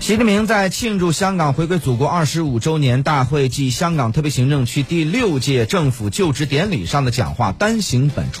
习近平在庆祝香港回归祖国二十五周年大会暨香港特别行政区第六届政府就职典礼上的讲话单行本出。